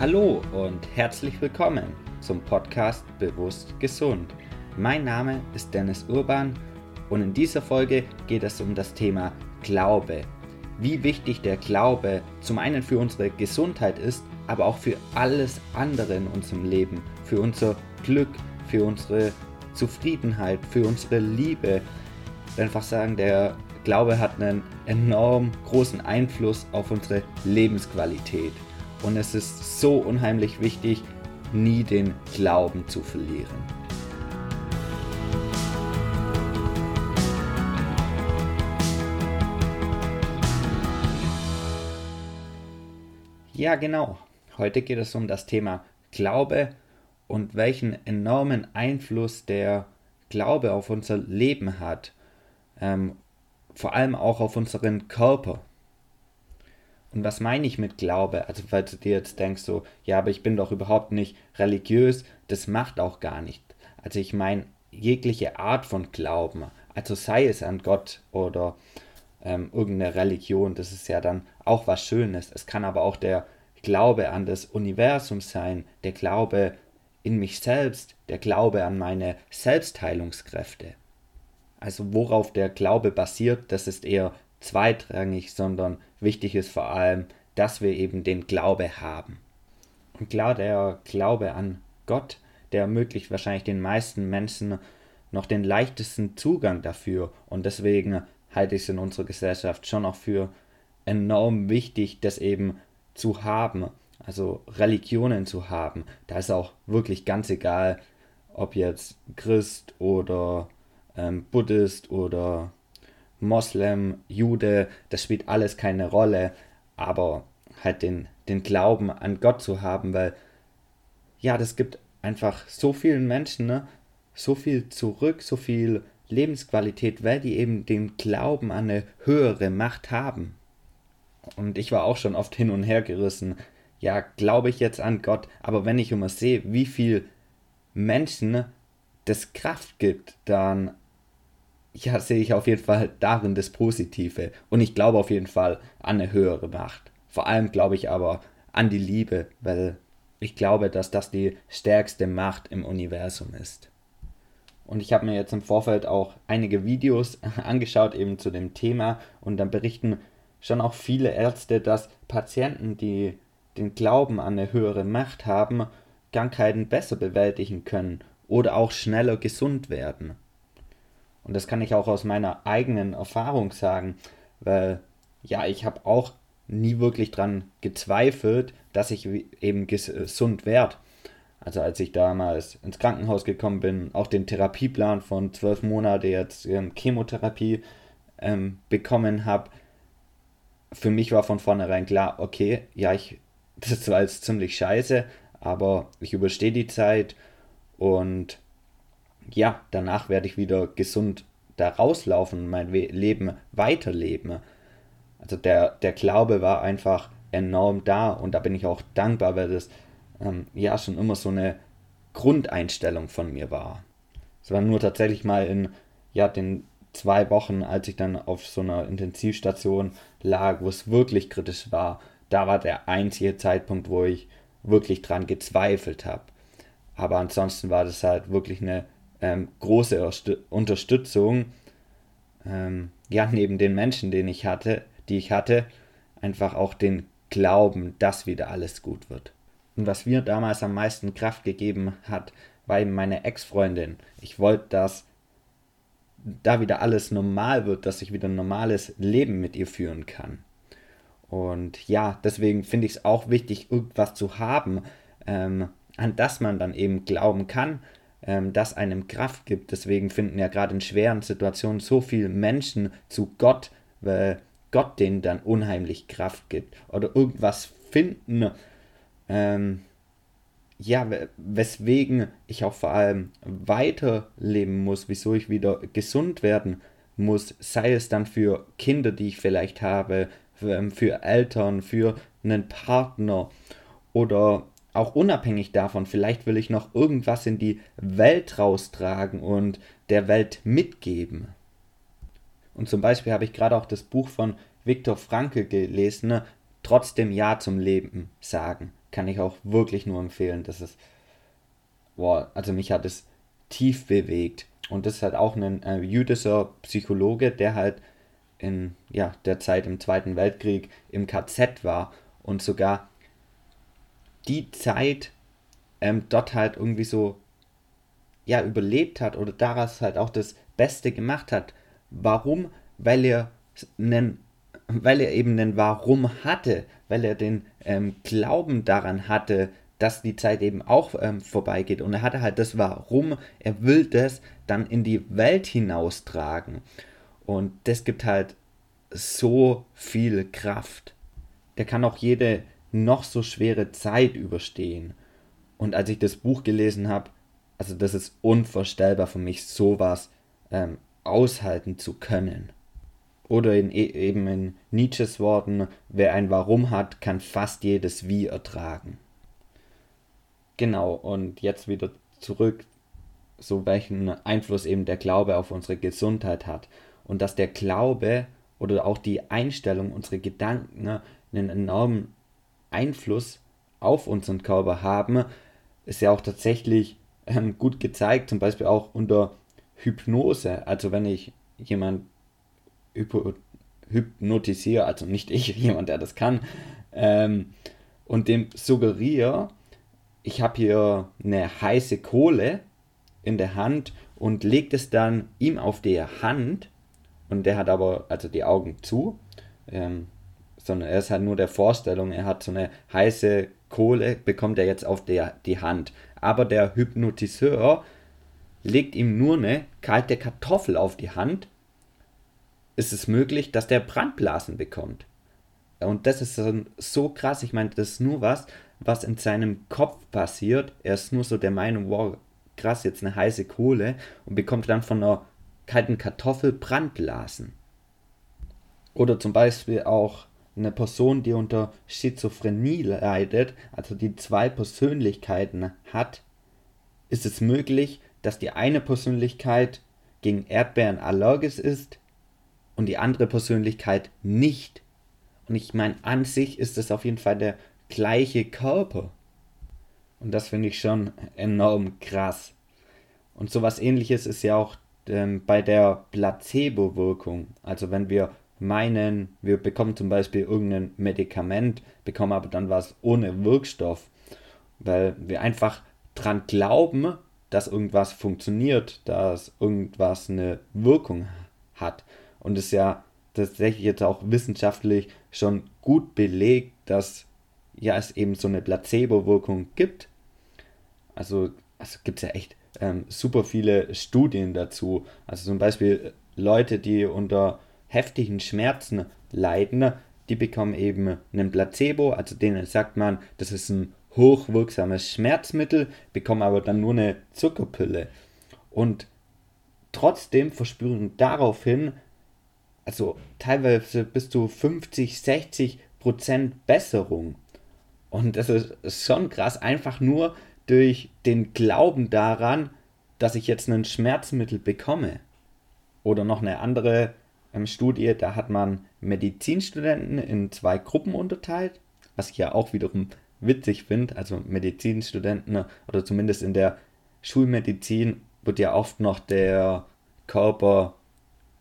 Hallo und herzlich willkommen zum Podcast Bewusst Gesund. Mein Name ist Dennis Urban und in dieser Folge geht es um das Thema Glaube. Wie wichtig der Glaube zum einen für unsere Gesundheit ist, aber auch für alles andere in unserem Leben, für unser Glück, für unsere Zufriedenheit, für unsere Liebe. Einfach sagen, der Glaube hat einen enorm großen Einfluss auf unsere Lebensqualität. Und es ist so unheimlich wichtig, nie den Glauben zu verlieren. Ja, genau. Heute geht es um das Thema Glaube und welchen enormen Einfluss der Glaube auf unser Leben hat. Ähm, vor allem auch auf unseren Körper. Und was meine ich mit Glaube? Also, falls du dir jetzt denkst, so, ja, aber ich bin doch überhaupt nicht religiös, das macht auch gar nicht. Also, ich meine jegliche Art von Glauben, also sei es an Gott oder ähm, irgendeine Religion, das ist ja dann auch was Schönes. Es kann aber auch der Glaube an das Universum sein, der Glaube in mich selbst, der Glaube an meine Selbstheilungskräfte. Also worauf der Glaube basiert, das ist eher zweitrangig, sondern wichtig ist vor allem, dass wir eben den Glaube haben. Und klar, der Glaube an Gott, der ermöglicht wahrscheinlich den meisten Menschen noch den leichtesten Zugang dafür. Und deswegen halte ich es in unserer Gesellschaft schon auch für enorm wichtig, das eben zu haben, also Religionen zu haben. Da ist auch wirklich ganz egal, ob jetzt Christ oder ähm, Buddhist oder Moslem, Jude, das spielt alles keine Rolle, aber halt den, den Glauben an Gott zu haben, weil ja, das gibt einfach so vielen Menschen ne, so viel zurück, so viel Lebensqualität, weil die eben den Glauben an eine höhere Macht haben. Und ich war auch schon oft hin und her gerissen. Ja, glaube ich jetzt an Gott, aber wenn ich immer sehe, wie viel Menschen das Kraft gibt, dann ja, sehe ich auf jeden Fall darin das Positive. Und ich glaube auf jeden Fall an eine höhere Macht. Vor allem glaube ich aber an die Liebe, weil ich glaube, dass das die stärkste Macht im Universum ist. Und ich habe mir jetzt im Vorfeld auch einige Videos angeschaut eben zu dem Thema und dann berichten schon auch viele Ärzte, dass Patienten, die den Glauben an eine höhere Macht haben, Krankheiten besser bewältigen können oder auch schneller gesund werden. Und das kann ich auch aus meiner eigenen Erfahrung sagen, weil ja, ich habe auch nie wirklich dran gezweifelt, dass ich eben gesund werde. Also als ich damals ins Krankenhaus gekommen bin, auch den Therapieplan von zwölf Monaten jetzt ähm, Chemotherapie ähm, bekommen habe, für mich war von vornherein klar, okay, ja, ich, das war jetzt ziemlich scheiße, aber ich überstehe die Zeit und ja, danach werde ich wieder gesund da rauslaufen mein Leben weiterleben. Also der, der Glaube war einfach enorm da und da bin ich auch dankbar, weil das ähm, ja schon immer so eine Grundeinstellung von mir war. Es war nur tatsächlich mal in ja, den zwei Wochen, als ich dann auf so einer Intensivstation lag, wo es wirklich kritisch war, da war der einzige Zeitpunkt, wo ich wirklich dran gezweifelt habe. Aber ansonsten war das halt wirklich eine ähm, große Unterstützung. Ähm, ja, neben den Menschen, den ich hatte, die ich hatte, einfach auch den Glauben, dass wieder alles gut wird. Und was mir damals am meisten Kraft gegeben hat, war eben meine Ex-Freundin. Ich wollte, dass da wieder alles normal wird, dass ich wieder ein normales Leben mit ihr führen kann. Und ja, deswegen finde ich es auch wichtig, irgendwas zu haben, ähm, an das man dann eben glauben kann, ähm, das einem Kraft gibt. Deswegen finden ja gerade in schweren Situationen so viele Menschen zu Gott, weil Gott denen dann unheimlich Kraft gibt. Oder irgendwas finden, ähm, ja, weswegen ich auch vor allem weiterleben muss, wieso ich wieder gesund werden muss, sei es dann für Kinder, die ich vielleicht habe, ähm, für Eltern, für einen Partner oder auch unabhängig davon, vielleicht will ich noch irgendwas in die Welt raustragen und der Welt mitgeben. Und zum Beispiel habe ich gerade auch das Buch von Viktor Frankl gelesen, ne? Trotzdem Ja zum Leben sagen. kann ich auch wirklich nur empfehlen. Das ist, boah, also mich hat es tief bewegt. Und das ist halt auch ein äh, jüdischer Psychologe, der halt in ja, der Zeit im Zweiten Weltkrieg im KZ war und sogar die Zeit ähm, dort halt irgendwie so ja überlebt hat oder daraus halt auch das Beste gemacht hat. Warum? Weil er einen, weil er eben einen Warum hatte, weil er den ähm, Glauben daran hatte, dass die Zeit eben auch ähm, vorbeigeht. Und er hatte halt das Warum, er will das dann in die Welt hinaustragen. Und das gibt halt so viel Kraft. Der kann auch jede noch so schwere Zeit überstehen. Und als ich das Buch gelesen habe, also das ist unvorstellbar für mich, sowas ähm, aushalten zu können. Oder in, e, eben in Nietzsches Worten, wer ein Warum hat, kann fast jedes Wie ertragen. Genau, und jetzt wieder zurück, so welchen Einfluss eben der Glaube auf unsere Gesundheit hat. Und dass der Glaube oder auch die Einstellung, unsere Gedanken ne, einen enormen Einfluss auf unseren Körper haben, ist ja auch tatsächlich ähm, gut gezeigt, zum Beispiel auch unter Hypnose. Also wenn ich jemand hypnotisiere, also nicht ich, jemand, der das kann, ähm, und dem suggeriere, ich habe hier eine heiße Kohle in der Hand und legt es dann ihm auf die Hand und der hat aber also die Augen zu, ähm, sondern er ist halt nur der Vorstellung, er hat so eine heiße Kohle, bekommt er jetzt auf der, die Hand. Aber der Hypnotiseur legt ihm nur eine kalte Kartoffel auf die Hand, ist es möglich, dass der Brandblasen bekommt. Und das ist so krass, ich meine, das ist nur was, was in seinem Kopf passiert. Er ist nur so der Meinung, wow, krass, jetzt eine heiße Kohle und bekommt dann von einer kalten Kartoffel Brandblasen. Oder zum Beispiel auch eine Person, die unter Schizophrenie leidet, also die zwei Persönlichkeiten hat, ist es möglich, dass die eine Persönlichkeit gegen Erdbeeren allergisch ist und die andere Persönlichkeit nicht. Und ich meine, an sich ist es auf jeden Fall der gleiche Körper. Und das finde ich schon enorm krass. Und sowas ähnliches ist ja auch ähm, bei der Placebo-Wirkung. Also wenn wir meinen, wir bekommen zum Beispiel irgendein Medikament, bekommen aber dann was ohne Wirkstoff, weil wir einfach dran glauben, dass irgendwas funktioniert, dass irgendwas eine Wirkung hat. Und es ist ja tatsächlich jetzt auch wissenschaftlich schon gut belegt, dass ja es eben so eine Placebo-Wirkung gibt. Also, also gibt es ja echt ähm, super viele Studien dazu. Also zum Beispiel Leute, die unter heftigen Schmerzen leiden, die bekommen eben einen Placebo, also denen sagt man, das ist ein hochwirksames Schmerzmittel, bekommen aber dann nur eine Zuckerpille. Und trotzdem verspüren daraufhin, also teilweise bis zu 50, 60 Prozent Besserung. Und das ist schon krass, einfach nur durch den Glauben daran, dass ich jetzt ein Schmerzmittel bekomme. Oder noch eine andere Studie, da hat man Medizinstudenten in zwei Gruppen unterteilt, was ich ja auch wiederum witzig finde. Also Medizinstudenten oder zumindest in der Schulmedizin wird ja oft noch der Körper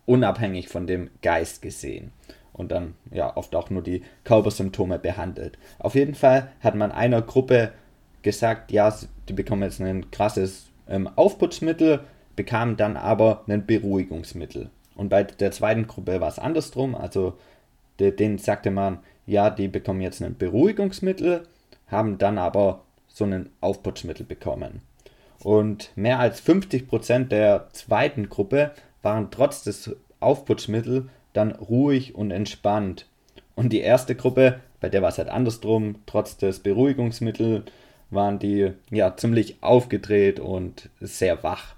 unabhängig von dem Geist gesehen und dann ja oft auch nur die Körpersymptome behandelt. Auf jeden Fall hat man einer Gruppe gesagt, ja, die bekommen jetzt ein krasses ähm, Aufputzmittel, bekamen dann aber ein Beruhigungsmittel. Und bei der zweiten Gruppe war es andersrum, also denen sagte man, ja, die bekommen jetzt ein Beruhigungsmittel, haben dann aber so ein Aufputzmittel bekommen. Und mehr als 50% der zweiten Gruppe waren trotz des Aufputzmittels dann ruhig und entspannt. Und die erste Gruppe, bei der war es halt andersrum, trotz des Beruhigungsmittels waren die ja ziemlich aufgedreht und sehr wach.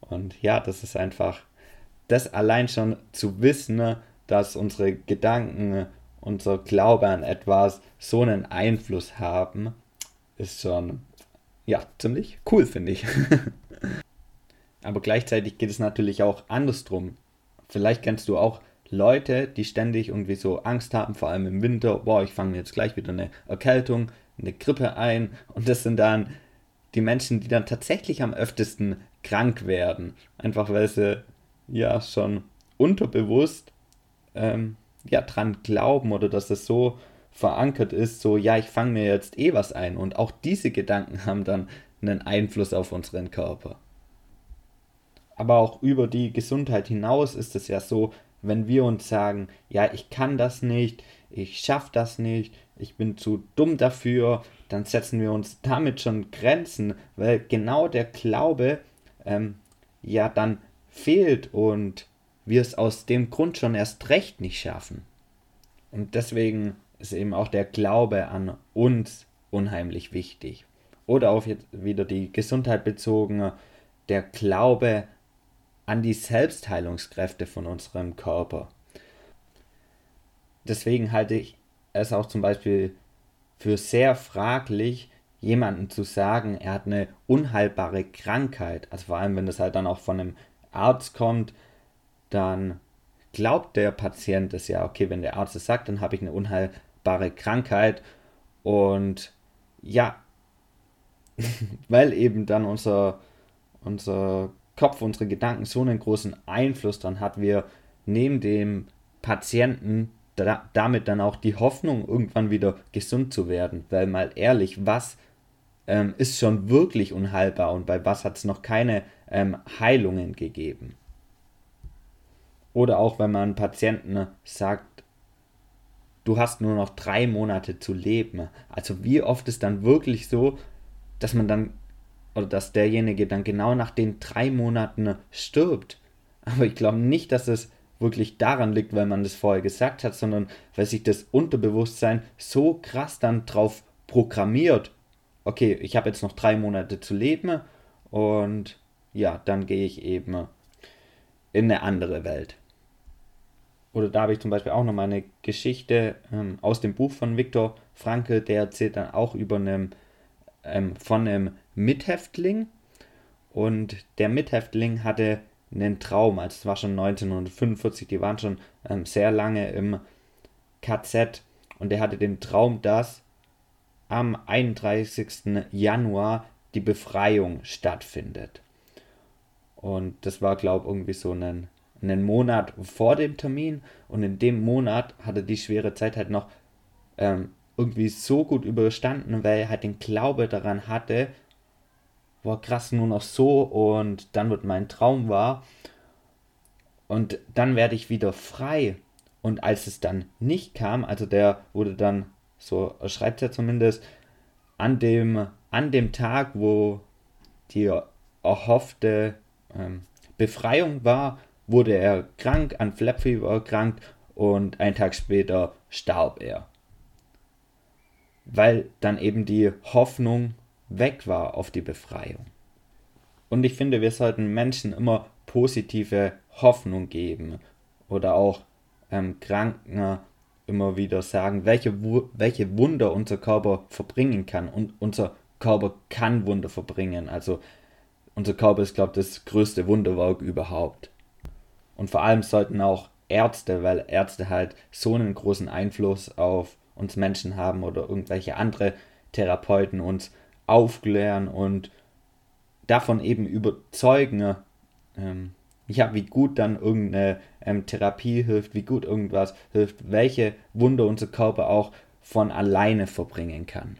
Und ja, das ist einfach das allein schon zu wissen, dass unsere Gedanken, unser Glaube an etwas so einen Einfluss haben, ist schon ja ziemlich cool, finde ich. Aber gleichzeitig geht es natürlich auch andersrum. Vielleicht kennst du auch Leute, die ständig irgendwie so Angst haben, vor allem im Winter, boah, ich fange jetzt gleich wieder eine Erkältung, eine Grippe ein und das sind dann die Menschen, die dann tatsächlich am öftesten krank werden. Einfach weil sie ja schon unterbewusst ähm, ja dran glauben oder dass es so verankert ist, so ja, ich fange mir jetzt eh was ein. Und auch diese Gedanken haben dann einen Einfluss auf unseren Körper. Aber auch über die Gesundheit hinaus ist es ja so, wenn wir uns sagen, ja, ich kann das nicht, ich schaffe das nicht, ich bin zu dumm dafür, dann setzen wir uns damit schon Grenzen, weil genau der Glaube ähm, ja dann fehlt und wir es aus dem Grund schon erst recht nicht schaffen. Und deswegen ist eben auch der Glaube an uns unheimlich wichtig. Oder auf jetzt wieder die Gesundheit bezogen, der Glaube an die Selbstheilungskräfte von unserem Körper. Deswegen halte ich es auch zum Beispiel für sehr fraglich, jemandem zu sagen, er hat eine unheilbare Krankheit. Also vor allem, wenn das halt dann auch von einem Arzt kommt, dann glaubt der Patient es ja, okay, wenn der Arzt es sagt, dann habe ich eine unheilbare Krankheit. Und ja, weil eben dann unser, unser Kopf, unsere Gedanken so einen großen Einfluss dann hat, wir neben dem Patienten da, damit dann auch die Hoffnung, irgendwann wieder gesund zu werden. Weil mal ehrlich, was ähm, ist schon wirklich unheilbar und bei was hat es noch keine ähm, Heilungen gegeben? Oder auch wenn man Patienten sagt, du hast nur noch drei Monate zu leben. Also wie oft ist dann wirklich so, dass man dann oder dass derjenige dann genau nach den drei Monaten stirbt. Aber ich glaube nicht, dass es wirklich daran liegt, weil man das vorher gesagt hat, sondern weil sich das Unterbewusstsein so krass dann drauf programmiert. Okay, ich habe jetzt noch drei Monate zu leben und ja, dann gehe ich eben in eine andere Welt. Oder da habe ich zum Beispiel auch noch mal eine Geschichte ähm, aus dem Buch von Viktor Frankl, der erzählt dann auch über einem, ähm, von einem Mithäftling und der Mithäftling hatte einen Traum, also es war schon 1945, die waren schon ähm, sehr lange im KZ und er hatte den Traum, dass am 31. Januar die Befreiung stattfindet. Und das war, glaube ich, irgendwie so ein, einen Monat vor dem Termin. Und in dem Monat hatte die schwere Zeit halt noch ähm, irgendwie so gut überstanden, weil er halt den Glaube daran hatte, boah, krass, nur noch so. Und dann wird mein Traum wahr. Und dann werde ich wieder frei. Und als es dann nicht kam, also der wurde dann, so schreibt er zumindest, an dem, an dem Tag, wo die erhoffte ähm, Befreiung war, wurde er krank, an Flap Fever erkrankt und einen Tag später starb er. Weil dann eben die Hoffnung weg war auf die Befreiung. Und ich finde, wir sollten Menschen immer positive Hoffnung geben oder auch ähm, Kranken immer wieder sagen, welche, welche Wunder unser Körper verbringen kann. Und unser Körper kann Wunder verbringen. Also unser Körper ist, glaube ich, das größte Wunderwerk überhaupt. Und vor allem sollten auch Ärzte, weil Ärzte halt so einen großen Einfluss auf uns Menschen haben oder irgendwelche andere Therapeuten uns aufklären und davon eben überzeugen, ähm, ja, wie gut dann irgendeine ähm, Therapie hilft, wie gut irgendwas hilft, welche Wunder unser Körper auch von alleine verbringen kann.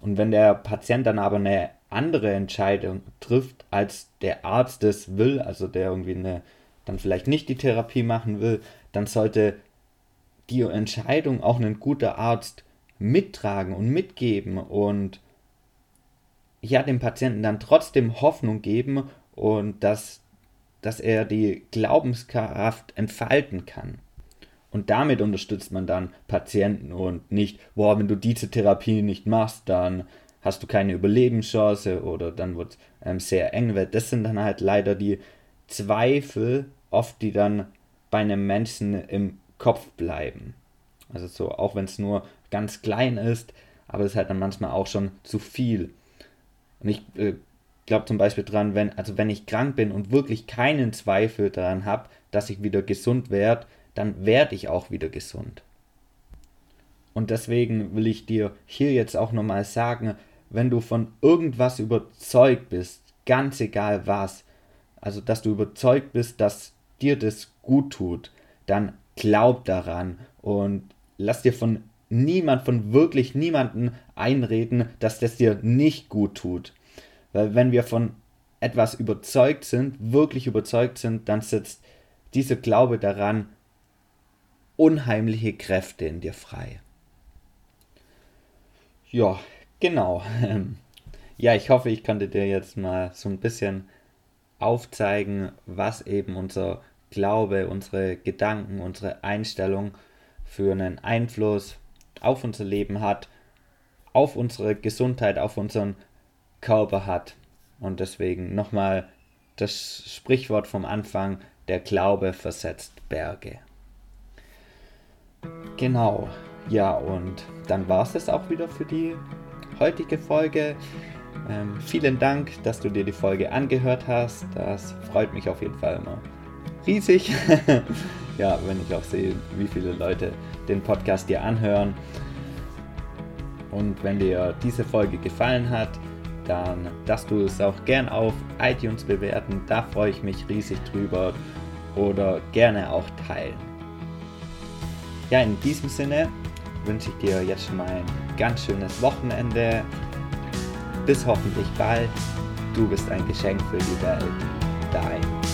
Und wenn der Patient dann aber eine andere Entscheidung trifft, als der Arzt es will, also der irgendwie eine, dann vielleicht nicht die Therapie machen will, dann sollte die Entscheidung auch ein guter Arzt mittragen und mitgeben und ja dem Patienten dann trotzdem Hoffnung geben und dass, dass er die Glaubenskraft entfalten kann. Und damit unterstützt man dann Patienten und nicht, boah, wenn du diese Therapie nicht machst, dann hast du keine Überlebenschance oder dann wird es ähm, sehr eng, weil das sind dann halt leider die Zweifel, oft die dann bei einem Menschen im Kopf bleiben. Also so, auch wenn es nur ganz klein ist, aber es ist halt dann manchmal auch schon zu viel. Und ich äh, glaube zum Beispiel dran, wenn, also wenn ich krank bin und wirklich keinen Zweifel daran habe, dass ich wieder gesund werde, dann werde ich auch wieder gesund. Und deswegen will ich dir hier jetzt auch nochmal sagen, wenn du von irgendwas überzeugt bist, ganz egal was, also dass du überzeugt bist, dass dir das gut tut, dann glaub daran und lass dir von niemand, von wirklich niemanden einreden, dass das dir nicht gut tut. Weil wenn wir von etwas überzeugt sind, wirklich überzeugt sind, dann setzt dieser Glaube daran unheimliche Kräfte in dir frei. Ja, genau. Ja, ich hoffe, ich konnte dir jetzt mal so ein bisschen aufzeigen, was eben unser Glaube, unsere Gedanken, unsere Einstellung für einen Einfluss auf unser Leben hat, auf unsere Gesundheit, auf unseren Körper hat. Und deswegen nochmal das Sprichwort vom Anfang, der Glaube versetzt Berge. Genau, ja, und dann war es das auch wieder für die heutige Folge. Ähm, vielen Dank, dass du dir die Folge angehört hast. Das freut mich auf jeden Fall immer riesig. ja, wenn ich auch sehe, wie viele Leute den Podcast dir anhören. Und wenn dir diese Folge gefallen hat, dann dass du es auch gern auf iTunes bewerten. Da freue ich mich riesig drüber. Oder gerne auch teilen. Ja, in diesem Sinne wünsche ich dir jetzt schon mal ein ganz schönes Wochenende. Bis hoffentlich bald. Du bist ein Geschenk für die Welt. Dein